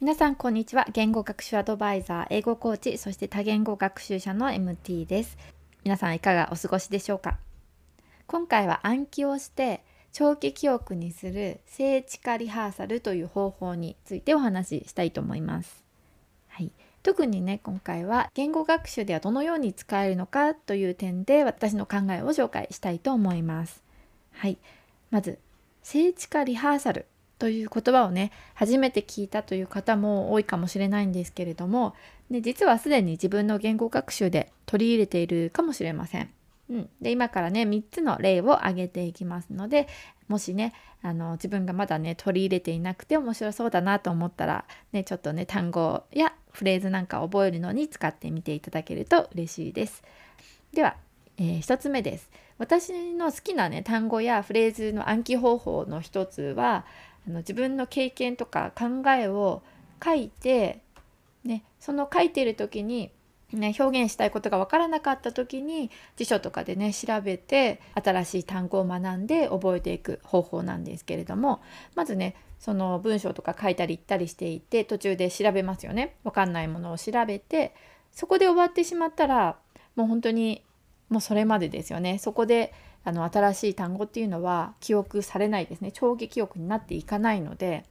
皆さんこんにちは。言語学習アドバイザー英語コーチそして多言語学習者の MT です。皆さんいかがお過ごしでしょうか？今回は暗記をして長期記憶にする静知化リハーサルという方法についてお話ししたいと思います。はい。特にね今回は言語学習ではどのように使えるのかという点で私の考えを紹介したいと思います。はい。まず静知化リハーサル。という言葉をね初めて聞いたという方も多いかもしれないんですけれども、ね、実はすでに自分の言語学習で取り入れているかもしれません。うん、で今からね3つの例を挙げていきますのでもしねあの自分がまだね取り入れていなくて面白そうだなと思ったら、ね、ちょっとね単語やフレーズなんかを覚えるのに使ってみていただけると嬉しいです。では、えー、1つ目です。私の好きなね単語やフレーズの暗記方法の一つはあの自分の経験とか考えを書いて、ね、その書いてる時に、ね、表現したいことが分からなかった時に辞書とかでね調べて新しい単語を学んで覚えていく方法なんですけれどもまずねその文章とか書いたり言ったりしていて途中で調べますよね。分かんないものを調べてそこで終わってしまったらもう本当にもうそれまでですよね。そこであの新しい単語っていうのは記憶されないですね長期記憶になっていかないので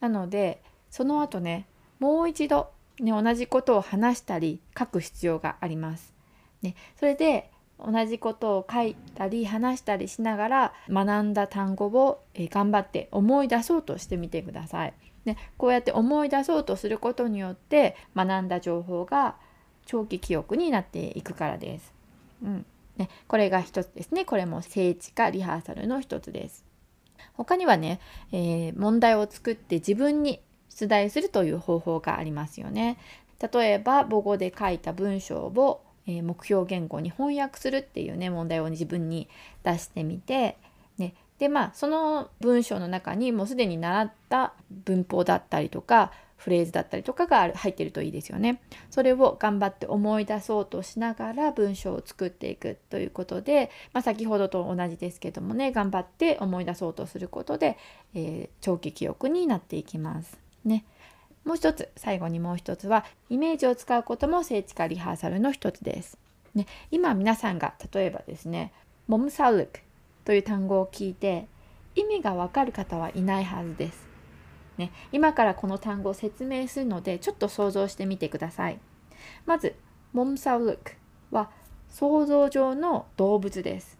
なのでその後ねもう一度、ね、同じことを話したり書く必要があります。ね、それで同じことを書いたり話したりしながら学んだ単語を、え頑張って思い出そうとしてみてください。ね、こうやって思い出そうとすることによって学んだ情報が長期記憶になっていくからです。うんね、これが一つですね。これも聖地かリハーサルの一つです。他にはね、えー、問題を作って自分に出題するという方法がありますよね。例えば母語で書いた文章を、えー、目標言語に翻訳するっていうね問題を自分に出してみて、ね、でまあその文章の中にもうすでに習った文法だったりとかフレーズだったりとかが入ってるといいですよね。それを頑張って思い出そうとしながら文章を作っていくということで、まあ、先ほどと同じですけどもね頑張って思い出そうとすることで、えー、長期記憶になっていきます。ね。もう一つ最後にもう一つはイメージを使うことも聖地化リハーサルの一つです。ね、今皆さんが例えばですね「モムサウルク」という単語を聞いて意味がわかる方はいないはずです。ね、今からこの単語を説明するのでちょっと想像してみてください。まず、モムサウルクは想像上の動物です。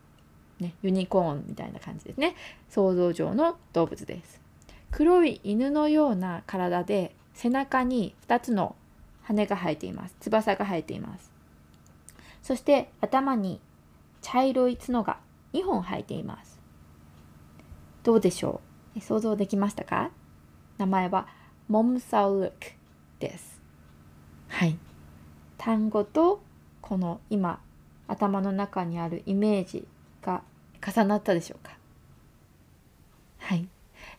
ね、ユニコーンみたいな感じですね。想像上の動物です。黒い犬のような体で背中に2つの羽が生えています。翼が生えています。そして頭に茶色い角が2本生えています。どうでしょう？想像できましたか？名前はモムサウルクです。はい。単語とこの今頭の中にあるイメージが重なったでしょうかはい。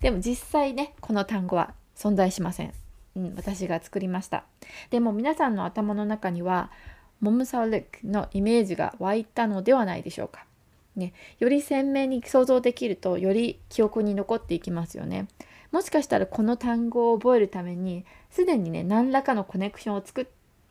でも実際ね、この単語は存在しません。うん、私が作りました。でも皆さんの頭の中には、モムサウルクのイメージが湧いたのではないでしょうか。ね、より鮮明に想像できるとより記憶に残っていきますよね。もしかしたらこの単語を覚えるためにすでにね何らかのコネクションを作っ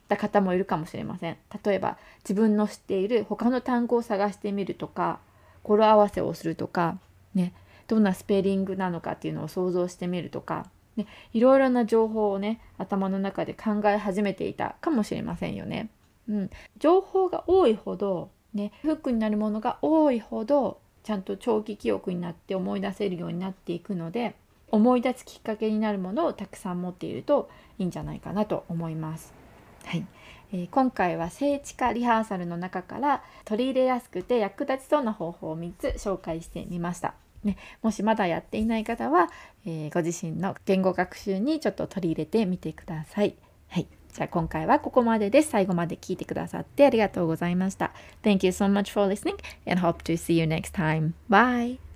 た方もいるかもしれません例えば自分の知っている他の単語を探してみるとか語呂合わせをするとかねどんなスペリングなのかっていうのを想像してみるとか、ね、いろいろな情報をね頭の中で考え始めていたかもしれませんよね。うん、情報が多いほどねフックになるものが多いほどちゃんと長期記憶になって思い出せるようになっていくので思い出すきっかけになるものをたくさん持っているといいんじゃないかなと思います。はいえー、今回は聖地化リハーサルの中から取り入れやすくて役立ちそうな方法を3つ紹介してみました。ね、もしまだやっていない方は、えー、ご自身の言語学習にちょっと取り入れてみてください。はい。じゃあ今回はここまでです。最後まで聞いてくださってありがとうございました。Thank you so much for listening and hope to see you next time. Bye!